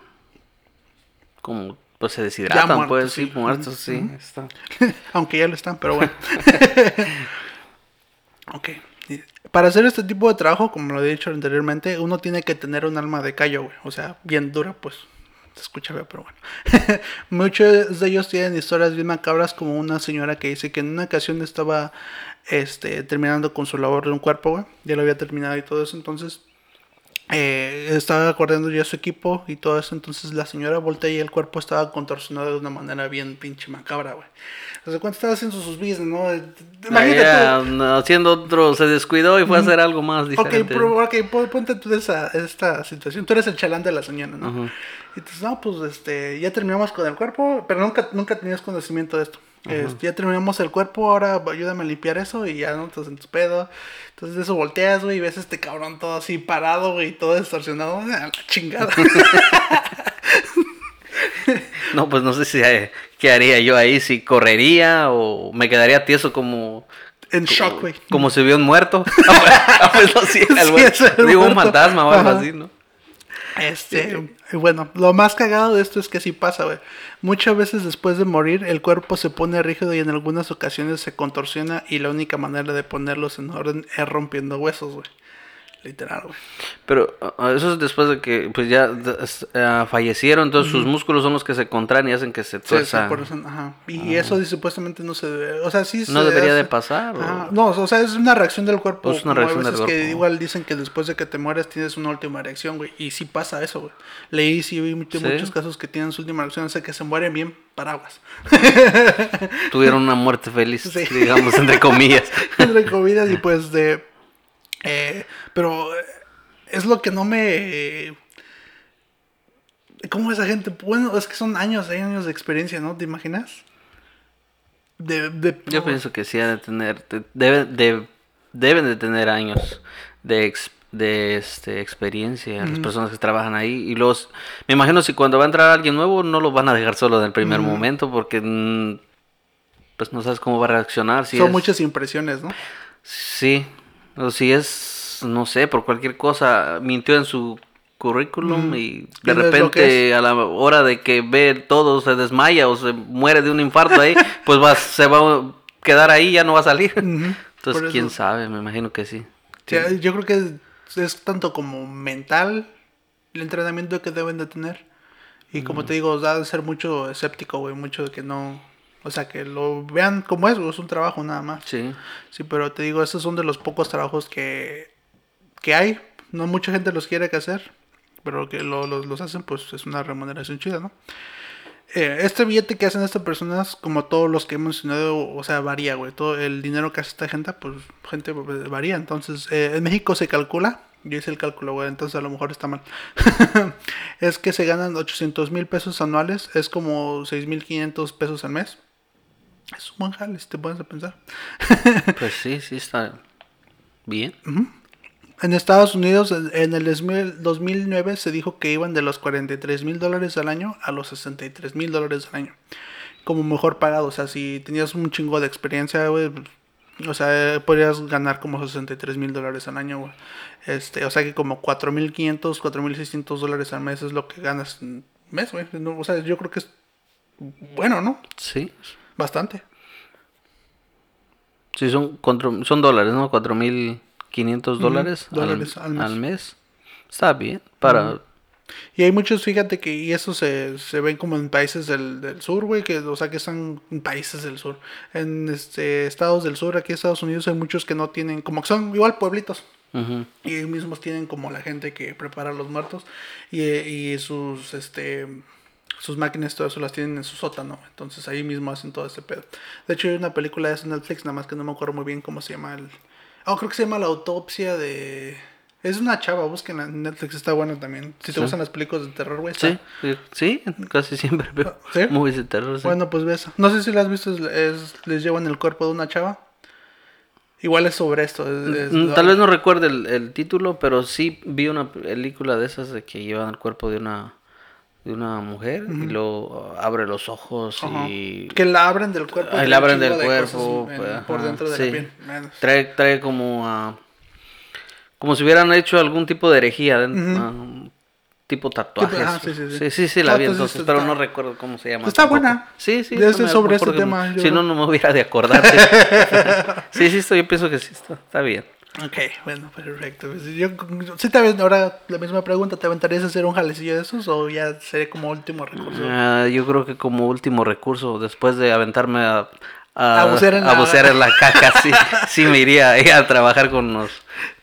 como, pues se deshidratan, pues sí, muertos, sí. Aunque ya lo están, pero bueno. ok. Para hacer este tipo de trabajo, como lo he dicho anteriormente, uno tiene que tener un alma de callo, güey. O sea, bien dura, pues. Se escucha feo, pero bueno. Muchos de ellos tienen historias bien macabras, como una señora que dice que en una ocasión estaba este, terminando con su labor de un cuerpo, güey. Ya lo había terminado y todo eso. Entonces, eh, estaba acordando ya su equipo y todo eso. Entonces la señora voltea y el cuerpo estaba contorsionado de una manera bien pinche macabra, güey. O sea, cuando estaba haciendo sus business, ¿no? Imagínate haciendo otro, se descuidó y fue a hacer algo más diferente. Ok, ponte tú esa, esta situación. Tú eres el chalán de la señora, ¿no? Y entonces, no, pues este, ya terminamos con el cuerpo, pero nunca, nunca tenías conocimiento de esto. Este, ya terminamos el cuerpo, ahora ayúdame a limpiar eso y ya no estás en tu pedo. Entonces de eso volteas, güey, y ves a este cabrón todo así parado, güey, todo distorsionado. A la chingada. no, pues no sé si eh, qué haría yo ahí, si correría o me quedaría tieso como en shock, güey. Como si hubiera un muerto. ah, pues, no, sí, Digo, un fantasma o algo así, ¿no? Este, bueno, lo más cagado de esto es que sí pasa, güey. Muchas veces después de morir, el cuerpo se pone rígido y en algunas ocasiones se contorsiona y la única manera de ponerlos en orden es rompiendo huesos, güey. Literal, güey. Pero eso es después de que pues ya uh, fallecieron, entonces sus músculos son los que se contraen y hacen que se tuerza. Sí, ajá. Y eso supuestamente no se debe, o sea, sí No debería de pasar. No, o sea, es una reacción del cuerpo. Es una reacción del cuerpo. que igual dicen que después de que te mueres tienes una última reacción, güey. Y sí pasa eso, güey. Leí sí vi muchos casos que tienen su última reacción, o sea, que se mueren bien paraguas. Tuvieron una muerte feliz, digamos, entre comillas. entre comillas y pues de eh, pero eh, es lo que no me... ¿Cómo esa gente? Bueno, es que son años, años de experiencia, ¿no? ¿Te imaginas? De, Yo pienso que sí, de tener, deben de, deben de tener años de, de este, experiencia las personas que trabajan ahí. Y los, me imagino si cuando va a entrar alguien nuevo no lo van a dejar solo en el primer momento porque mm, pues no sabes cómo va a reaccionar. Son muchas impresiones, ¿no? Sí, o si es, no sé, por cualquier cosa, mintió en su currículum y de repente a la hora de que ve todo se desmaya o se muere de un infarto ahí, pues va, se va a quedar ahí, ya no va a salir. Entonces, quién sabe, me imagino que sí. Yo creo que es, tanto como mental el entrenamiento que deben de tener. Y como te digo, da de ser mucho escéptico, güey, mucho de que no o sea, que lo vean como es, es un trabajo nada más. Sí. Sí, pero te digo, esos son de los pocos trabajos que, que hay. No mucha gente los quiere que hacer, pero que lo, los hacen, pues es una remuneración chida, ¿no? Eh, este billete que hacen estas personas, como todos los que hemos mencionado, o sea, varía, güey. Todo el dinero que hace esta gente, pues, gente pues, varía. Entonces, eh, en México se calcula, yo hice el cálculo, güey, entonces a lo mejor está mal. es que se ganan 800 mil pesos anuales, es como 6.500 pesos al mes. Es un buen jale, si te pones a pensar. pues sí, sí está bien. En Estados Unidos, en el 2009 se dijo que iban de los 43 mil dólares al año a los 63 mil dólares al año. Como mejor pagado. O sea, si tenías un chingo de experiencia, güey, o sea, podrías ganar como 63 mil dólares al año, güey. Este, o sea que como 4.500, 4.600 dólares al mes es lo que ganas en mes, güey. o sea, yo creo que es bueno, ¿no? Sí. Bastante. Sí, son, son dólares, ¿no? 4.500. 500 dólares, al- dólares al, al mes. mes. Está bien. Para. Y hay muchos, fíjate que y eso se, se ven como en países del, del sur, güey, que, o sea, que están en países del sur. En este estados del sur, aquí en Estados Unidos hay muchos que no tienen, como que son igual pueblitos. Y ellos mismos tienen como la gente que prepara los muertos y, y sus este sus máquinas todo eso las tienen en su sótano. Entonces ahí mismo hacen todo ese pedo. De hecho hay una película de eso en Netflix, nada más que no me acuerdo muy bien cómo se llama el. Oh, creo que se llama La autopsia de. Es una chava, busquen en Netflix, está buena también. Si te Sí. gustan las películas de terror, güey. está- Sí, sí, casi siempre veo ¿Sí? movies de terror. sí. Bueno, pues ve esa. No sé si la has visto, es, es- les llevan el cuerpo de una chava. Igual es sobre esto. es- es Mm, lo- Tal vez no recuerde el, el título, pero sí vi una película de esas de que llevan el cuerpo de una de una mujer y luego uh, abre los ojos Ajá. y Que la abren del cuerpo. Trae la abren del de cuerpo, en- pues, por dentro de sí. la piel. Trae trae como a como si hubieran hecho algún tipo de herejía, den- ah, tipo tatuajes. ajá, sí, sí, sí. sí, sí, sí, la Ah, vi entonces entonces, está- pero no recuerdo cómo se llama. Está tampoco. buena. Sí, sí. Ya sé me- sobre este tema, Si no, no me hubiera de acordar. Sí, sí, sí, esto- yo pienso que sí, está, está bien. Ok, bueno, perfecto. Pues Yo, sí, ahora la misma pregunta, ¿te aventarías a hacer un jalecillo de esos o ya sería como último recurso? Ah, yo creo que como último recurso, después de aventarme a, a, A bucear en la- en la caca, sí, sí me iría a trabajar con los,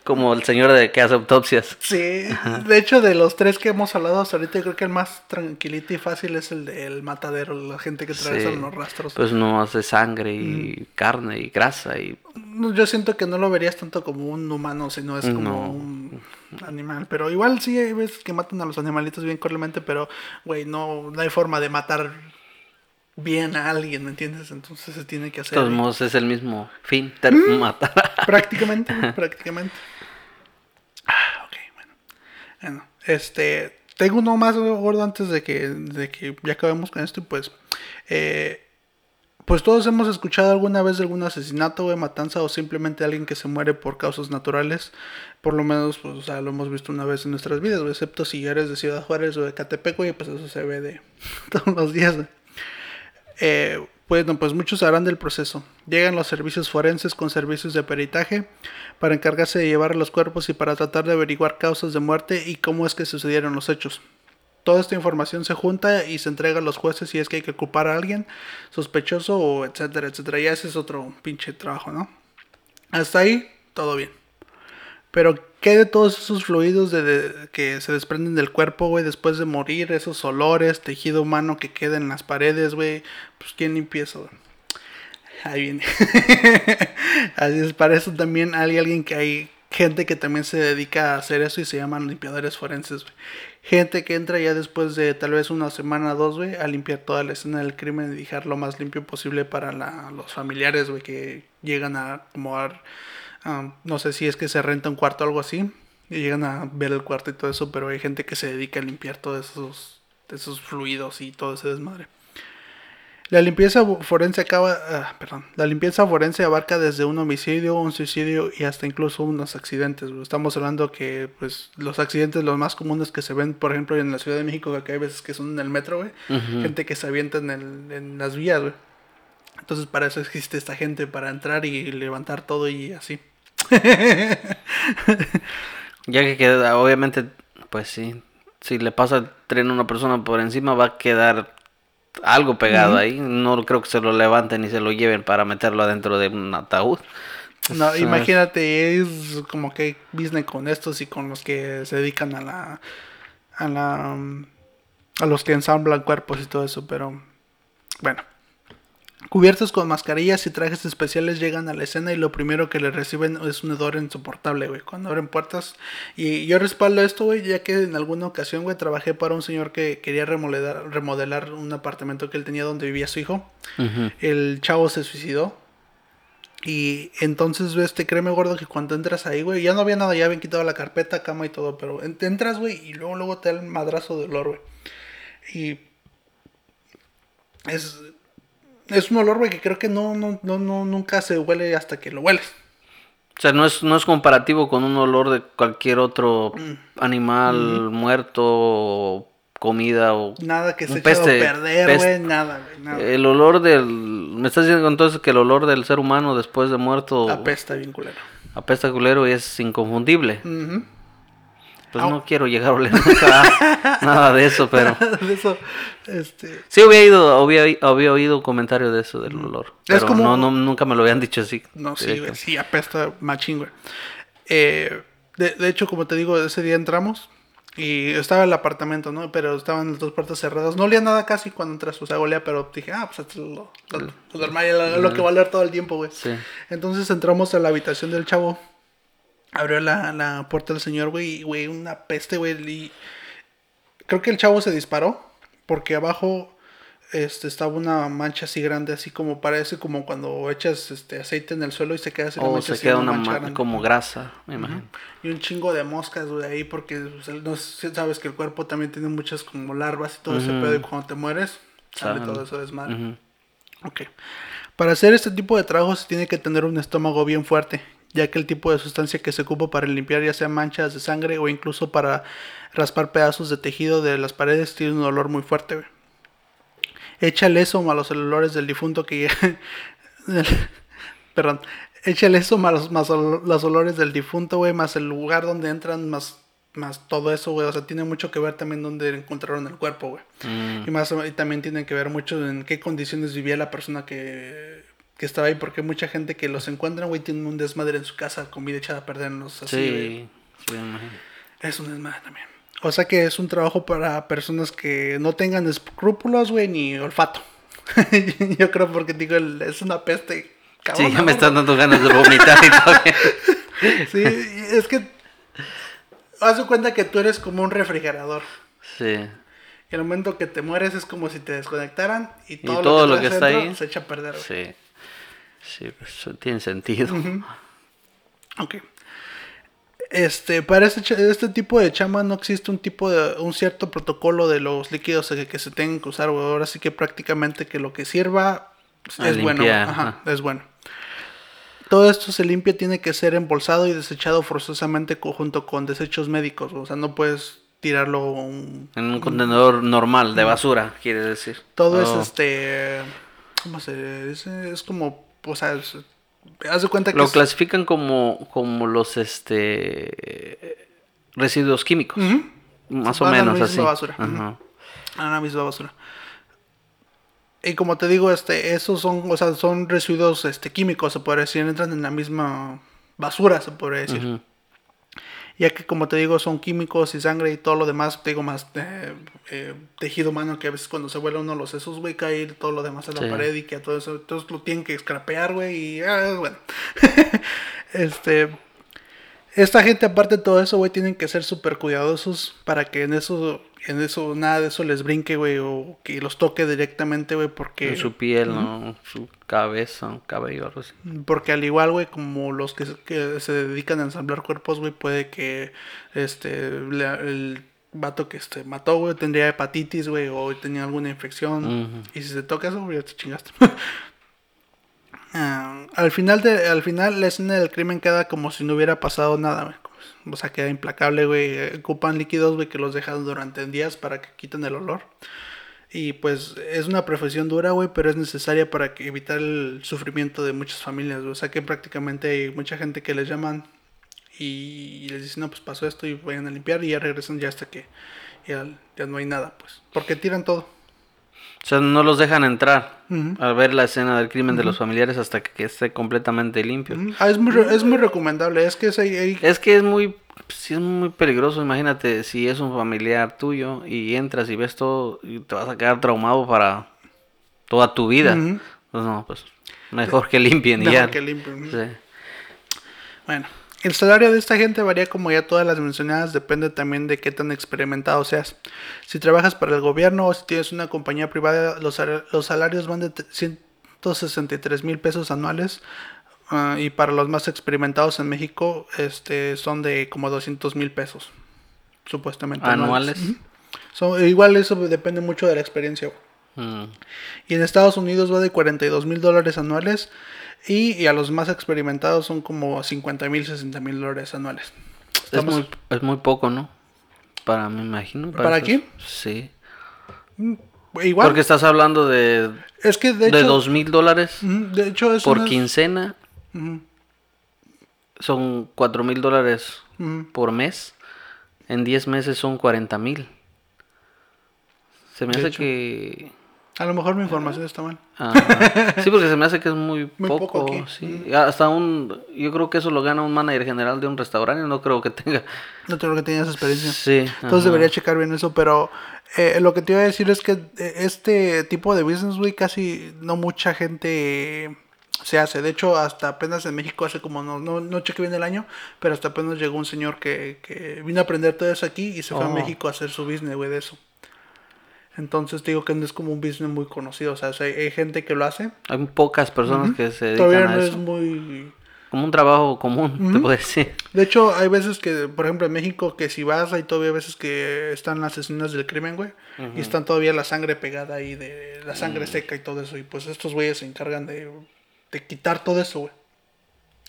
como el señor de que hace autopsias. Sí, de hecho de los tres que hemos hablado hasta ahorita, creo que el más tranquilito y fácil es el del matadero, la gente que atraviesa Sí, los rastros. Pues no hace sangre Mm. y carne y grasa y Yo siento que no lo verías tanto como un humano, sino es como No. un animal. Pero igual sí hay veces que matan a los animalitos bien cruelmente, pero, güey, no, no hay forma de matar bien a alguien, ¿me entiendes? Entonces se tiene que de hacer. todos modos es el mismo fin, Mm. matar. Prácticamente, prácticamente. Bueno. Este, tengo uno más gordo antes de que, de que ya acabemos con esto y pues, eh, pues todos hemos escuchado alguna vez de algún asesinato, güey, matanza o simplemente alguien que se muere por causas naturales. Por lo menos, pues, o sea, lo hemos visto una vez en nuestras vidas, excepto si eres de Ciudad Juárez o de Catepec, güey, pues eso se ve de todos los días. Eh, bueno, pues muchos sabrán del proceso. Llegan los servicios forenses con servicios de peritaje para encargarse de llevar los cuerpos y para tratar de averiguar causas de muerte y cómo es que sucedieron los hechos. Toda esta información se junta y se entrega a los jueces si es que hay que culpar a alguien sospechoso o etcétera, etcétera. Ya ese es otro pinche trabajo, ¿no? Hasta ahí, todo bien. Pero, ¿qué de todos esos fluidos de, de- que se desprenden del cuerpo, güey, después de morir? Esos olores, tejido humano que queda en las paredes, güey. Pues, ¿quién limpia eso? güey? Ahí viene. Así es, para eso también hay alguien que hay gente que también se dedica a hacer eso y se llaman limpiadores forenses, güey. Gente que entra ya después de tal vez una semana o dos, güey, a limpiar toda la escena del crimen y dejar lo más limpio posible para los familiares, güey, que llegan a acomodar, um, no sé si es que se renta un cuarto o algo así, y llegan a ver el cuarto y todo eso, pero hay gente que se dedica a limpiar todos esos, esos fluidos y todo ese desmadre. La limpieza forense acaba, ah, perdón, la limpieza forense abarca desde un homicidio, un suicidio y hasta incluso unos accidentes. Estamos hablando que pues los accidentes los más comunes que se ven, por ejemplo, en la Ciudad de México, que hay veces que son en el metro, güey, gente que se avienta en, el- en las vías, güey. Entonces para eso existe esta gente, para entrar y levantar todo y así. Ya que queda, obviamente, pues sí, si le pasa el tren a una persona por encima va a quedar algo pegado ahí. No creo que se lo levanten y se lo lleven para meterlo adentro de un ataúd. No, imagínate, es como que business con estos y con los que se dedican a la, a la, mm, a los que ensamblan cuerpos y todo eso, pero bueno. Cubiertos con mascarillas y trajes especiales llegan a la escena y lo primero que le reciben es un hedor insoportable, güey. Cuando abren puertas. Y yo respaldo esto, güey, ya que en alguna ocasión, güey, trabajé para un señor que quería remodelar, remodelar un apartamento que él tenía donde vivía su hijo. El chavo se suicidó. Y entonces, este, créeme, gordo, que cuando entras ahí, güey, ya no había nada, ya habían quitado la carpeta, cama y todo, pero en- entras, güey, y luego, luego te da el madrazo de olor, güey. Y es, es un olor, güey, que creo que no, no, no, no, nunca se huele hasta que lo hueles. O sea, no es, no es comparativo con un olor de cualquier otro Mm. animal muerto o comida o... Nada que se a peste- perder, güey, nada, güey, nada. El olor del... ¿Me estás diciendo entonces que el olor del ser humano después de muerto... Apesta bien culero. apesta culero y es inconfundible. Pues Au. no quiero llegar a oler nunca nada de eso, pero... De eso, este, Sí, había, ido, había, había oído comentarios de eso, del olor. Es Pero como- no, no, nunca me lo habían dicho así. No, sí, güey, sí, apesta machín, güey. Eh, de, de hecho, como te digo, ese día entramos y estaba el apartamento, ¿no? Pero estaban las dos puertas cerradas. No olía nada casi cuando entras, o sea, olía, pero dije, ah, pues esto es lo, lo, lo normal, lo, lo que va a oler todo el tiempo, güey. Sí. Entonces entramos a la habitación del chavo. Abrió la, la puerta del señor, güey, y, güey, una peste, güey. Y creo que el chavo se disparó porque abajo este, estaba una mancha así grande, así como parece como cuando echas este aceite en el suelo y se queda así la O mancha se queda una mancha como grasa, me imagino. Y un chingo de moscas, güey, ahí porque no sabes que el cuerpo también tiene muchas como larvas y todo ese pedo y cuando te mueres sale todo eso desmadre. Ujú. Ok. Para hacer este tipo de trabajos se tiene que tener un estómago bien fuerte, ya que el tipo de sustancia que se ocupa para limpiar ya sea manchas de sangre o incluso para raspar pedazos de tejido de las paredes tiene un olor muy fuerte. güey. Échale eso a los olores del difunto que Perdón. Échale eso más, los- más los olores del difunto, güey, más el lugar donde entran, más, más todo eso, güey. O sea, tiene mucho que ver también donde encontraron el cuerpo, güey. Mm. Y más y también tiene que ver mucho en qué condiciones vivía la persona que, que estaba ahí, porque mucha gente que los encuentra, güey, tienen un desmadre en su casa, comida echada a perder, no sé, así. Sí, sí. Es un desmadre también. O sea que es un trabajo para personas que no tengan escrúpulos, güey, ni olfato. Yo creo porque digo, es una peste. Sí, cabrona, ya me están dando ganas de vomitar y todo. Sí, es que haz de cuenta que tú eres como un refrigerador. Sí. Y el momento que te mueres es como si te desconectaran y todo, todo lo lo que, traes está ahí. se echa a perder. güey. Sí. Sí, pues, eso tiene sentido. Ok. Este, para este, este tipo de chamba no existe un tipo de, un cierto protocolo de los líquidos que, que se tengan que usar, güey. Ahora sí que prácticamente que lo que sirva A es bueno. Ajá, es bueno. Todo esto se limpia, tiene que ser embolsado y desechado forzosamente junto con desechos médicos. güey. O sea, no puedes tirarlo un... En un contenedor normal de basura, quiere decir. Todo Oh. es este... ¿Cómo se dice? Es como... O sea, haz de cuenta que... Lo es- clasifican como, como los este residuos químicos. Más o menos misma así. basura. Ajá. a la misma basura. Y como te digo, este, esos son, o sea, son residuos este, químicos, se podría decir, entran en la misma basura, se podría decir. Ujú. Ya que como te digo, son químicos y sangre y todo lo demás, te digo más eh, eh, tejido humano que a veces cuando se vuela uno los sesos, güey, cae todo lo demás en la Sí. pared y que a todo eso, entonces lo tienen que escrapear, güey, y ah, bueno. este, esta gente aparte de todo eso, güey, tienen que ser súper cuidadosos para que en eso, en eso, nada de eso les brinque, güey, o que los toque directamente, güey, porque... En su piel, ¿no? Su cabeza, cabello, algo así. Porque al igual, güey, como los que, se- que se dedican a ensamblar cuerpos, güey, puede que este la- el vato que este mató, güey, tendría hepatitis, güey, o tenía alguna infección. Y si se toca eso, güey, ya te chingaste. Ah, al final de, al final la escena del crimen queda como si no hubiera pasado nada, güey. O sea, queda implacable, güey. Ocupan líquidos, güey, que los dejan durante días para que quiten el olor. Y pues es una profesión dura, güey, pero es necesaria para evitar el sufrimiento de muchas familias, güey. O sea que prácticamente hay mucha gente que les llaman y les dicen, no, pues pasó esto y vayan a limpiar y ya regresan ya hasta que ya, ya no hay nada, pues. Porque tiran todo. O sea, no los dejan entrar Ujú. a ver la escena del crimen de los familiares hasta que, que esté completamente limpio. Ah, es muy, re- es muy recomendable. Es que es ahí- ahí- Es que es muy, sí es muy peligroso. Imagínate si es un familiar tuyo y entras y ves todo y te vas a quedar traumado para toda tu vida. Pues no, pues mejor que limpien y Mejor ya. que limpien. Sí. Bueno, el salario de esta gente varía como ya todas las mencionadas, depende también de qué tan experimentado seas. Si trabajas para el gobierno o si tienes una compañía privada, los, sal- los salarios van de te- 163 mil pesos anuales. ah, y para los más experimentados en México, este, son de como 200 mil pesos, supuestamente. Anuales. Son- igual eso depende mucho de la experiencia. Mm. Y en Estados Unidos va de 42 mil dólares anuales. Y, y a los más experimentados son como 50 mil, 60 mil dólares anuales. Es, muy, es muy poco, ¿no? Para, me imagino. ¿Para esos- quién? Sí. Igual. Porque estás hablando de, es que de de hecho. dos mil dólares Ujú, de hecho, por es- quincena. Ujú. son 4 mil dólares Ujú. por mes. En 10 meses son 40 mil. Se me De hace hecho. que... A lo mejor mi información está mal. Ajá. Sí, porque se me hace que es muy, Muy poco poco. aquí. sí. Hasta un... Yo creo que eso lo gana un manager general de un restaurante. No creo que tenga... No tengo que tener esa experiencia. Sí. Entonces ajá. debería checar bien eso, pero eh, lo que te iba a decir es que eh, este tipo de business, güey, casi no mucha gente se hace. De hecho, hasta apenas en México hace como, no, no, no cheque bien el año, pero hasta apenas llegó un señor que, que vino a aprender todo eso aquí y se fue a Oh. México a hacer su business, güey, de eso. Entonces te digo que no es como un business muy conocido, o sea, hay, hay gente que lo hace. Hay pocas personas que se dedican Todavía a no eso. es muy... Como un trabajo común, te puedo decir. De hecho, hay veces que, por ejemplo, en México, que si vas, hay todavía veces que están las escenas del crimen, güey. Y están todavía la sangre pegada ahí, de la Mm. sangre seca y todo eso. Y pues estos güeyes se encargan de, de quitar todo eso, güey.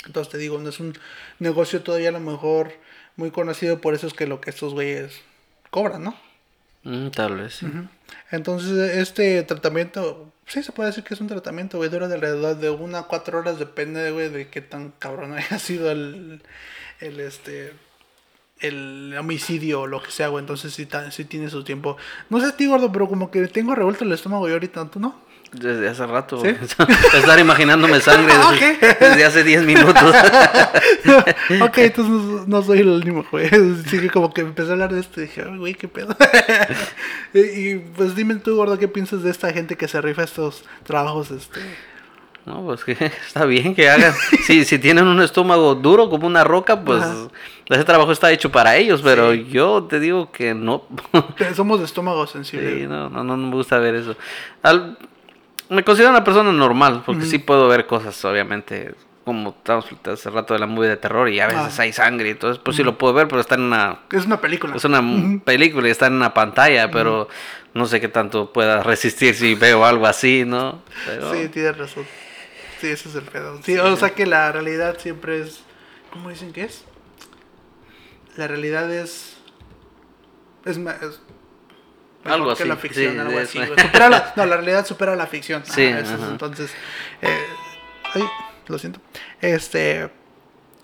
Entonces te digo, no es un negocio todavía a lo mejor muy conocido, por eso es que lo que estos güeyes cobran, ¿no? Mm, tal vez, sí. Entonces, este tratamiento, sí se puede decir que es un tratamiento, dura de alrededor de una a cuatro horas, depende, güey, de qué tan cabrón haya sido el, el este, el homicidio o lo que sea, güey, entonces sí, sí tiene su tiempo. No sé a ti, gordo, pero como que tengo revuelto el estómago yo ahorita, ¿tú no? Desde hace rato. ¿Sí? Estar imaginándome sangre Ah, desde, hace 10 minutos. ok, entonces no, soy el único, güey. Así que como que empecé a hablar de esto y dije, "Ay, güey, qué pedo. y, y, pues dime tú, gordo, ¿qué piensas de esta gente que se rifa estos trabajos, este... No, pues que está bien que hagan. Si, si tienen un estómago duro como una roca, pues Ajá. ese trabajo está hecho para ellos. Pero Sí. yo te digo que no. Somos de estómago sensible. Sí, no, no, no me gusta ver eso. Al- me considero una persona normal, porque sí puedo ver cosas, obviamente, como estábamos hace rato de la movie de terror y a veces Ah. hay sangre, entonces pues sí lo puedo ver, pero está en una Es una película. es una película y está en una pantalla, pero no sé qué tanto pueda resistir si veo algo así, ¿no? Pero- Sí, tienes razón. Sí, ese es el pedo. Sí, o sea que la realidad siempre es. ¿Cómo dicen que es? La realidad es. Es más. Es Algo que así, la ficción, sí, algo es- así. Supera la, no, la realidad supera la ficción. Sí, eso es, entonces. eh, ay, lo siento. Este.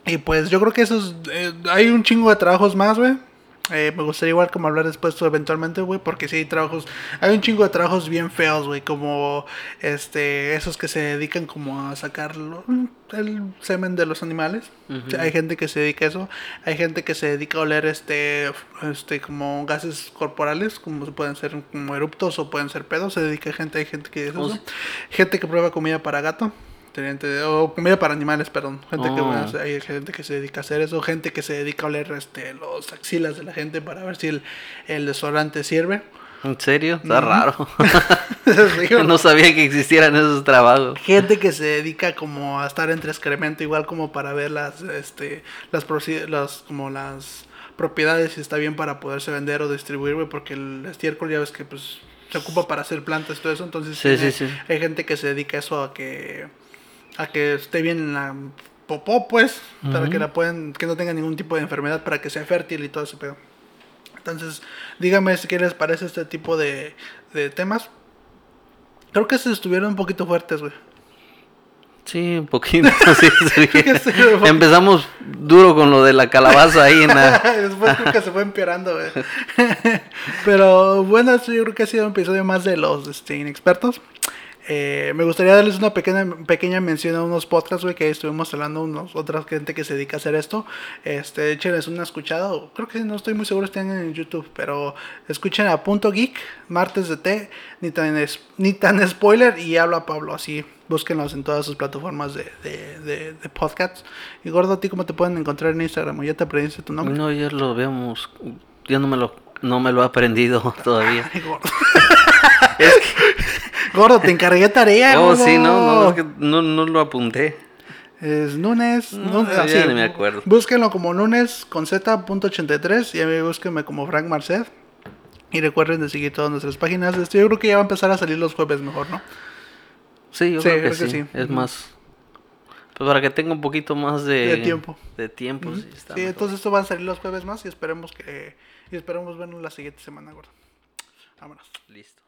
Y pues yo creo que esos. eh, hay un chingo de trabajos más, güey. Eh, me gustaría igual como hablar después tú eventualmente, güey, porque sí hay trabajos, hay un chingo de trabajos bien feos, güey, como este, esos que se dedican como a sacar lo- el semen de los animales. O sea, hay gente que se dedica a eso, hay gente que se dedica a oler este, este, como gases corporales, como pueden ser como eruptos o pueden ser pedos, se dedica gente, hay gente que Oh, eso. gente que prueba comida para gato. Gente- O comida para animales, perdón. Gente que, bueno, hay gente que se dedica a hacer eso. Gente que se dedica a oler este, los axilas de la gente para ver si el, el desodorante sirve. ¿En serio? Está raro. No sabía que existieran esos trabajos. Gente que se dedica como a estar entre excremento, igual como para ver las, este, las, las, como las propiedades, si está bien para poderse vender o distribuir, güey, porque el estiércol ya ves que pues se ocupa para hacer plantas y todo eso, entonces Sí, sí, sí. hay gente que se dedica a eso a que a que esté bien en la popó, pues, para que la puedan, que no tenga ningún tipo de enfermedad, para que sea fértil y todo ese pedo. Entonces, dígame si qué les parece este tipo de, de temas. Creo que se estuvieron un poquito fuertes, güey. Sí, un poquito. sí, sí. Empezamos duro con lo de la calabaza ahí en la... Después creo que se fue empeorando, güey. Pero bueno, yo creo que ha sido un episodio más de los este, inexpertos. Eh, me gustaría darles una pequeña, pequeña mención a unos podcasts, güey, que ahí estuvimos hablando, unos, otra gente que se dedica a hacer esto. Este, échenles una escuchada, creo que no estoy muy seguro si están en YouTube, pero escuchen a Punto Geek, Martes de T, ni tan, es- ni tan spoiler, y habla Pablo, así, búsquenlos en todas sus plataformas de, de, de, de podcasts. Y Gordo, ¿a ti cómo te pueden encontrar en Instagram? ¿O ¿Ya te aprendiste tu nombre? No, ya lo veamos. Ya no me lo, no me lo he aprendido todavía. Ay, gordo. Gordo, te encargué tarea, Oh, gordo. sí, no, no, es que no, no lo apunté. Es lunes. No, nun- ya así, ni me acuerdo. Búsquenlo como lunes con z.83 y a mí búsquenme como Frank Marcet. Y recuerden de seguir todas nuestras páginas. Esto yo creo que ya va a empezar a salir los jueves mejor, ¿no? Sí, yo Sí, creo que creo que sí. Es más. Pues para que tenga un poquito más de, De tiempo. De tiempo, sí, está Sí, mejor. entonces esto va a salir los jueves más y esperemos que y esperemos vernos la siguiente semana, gordo. Vámonos. Listo.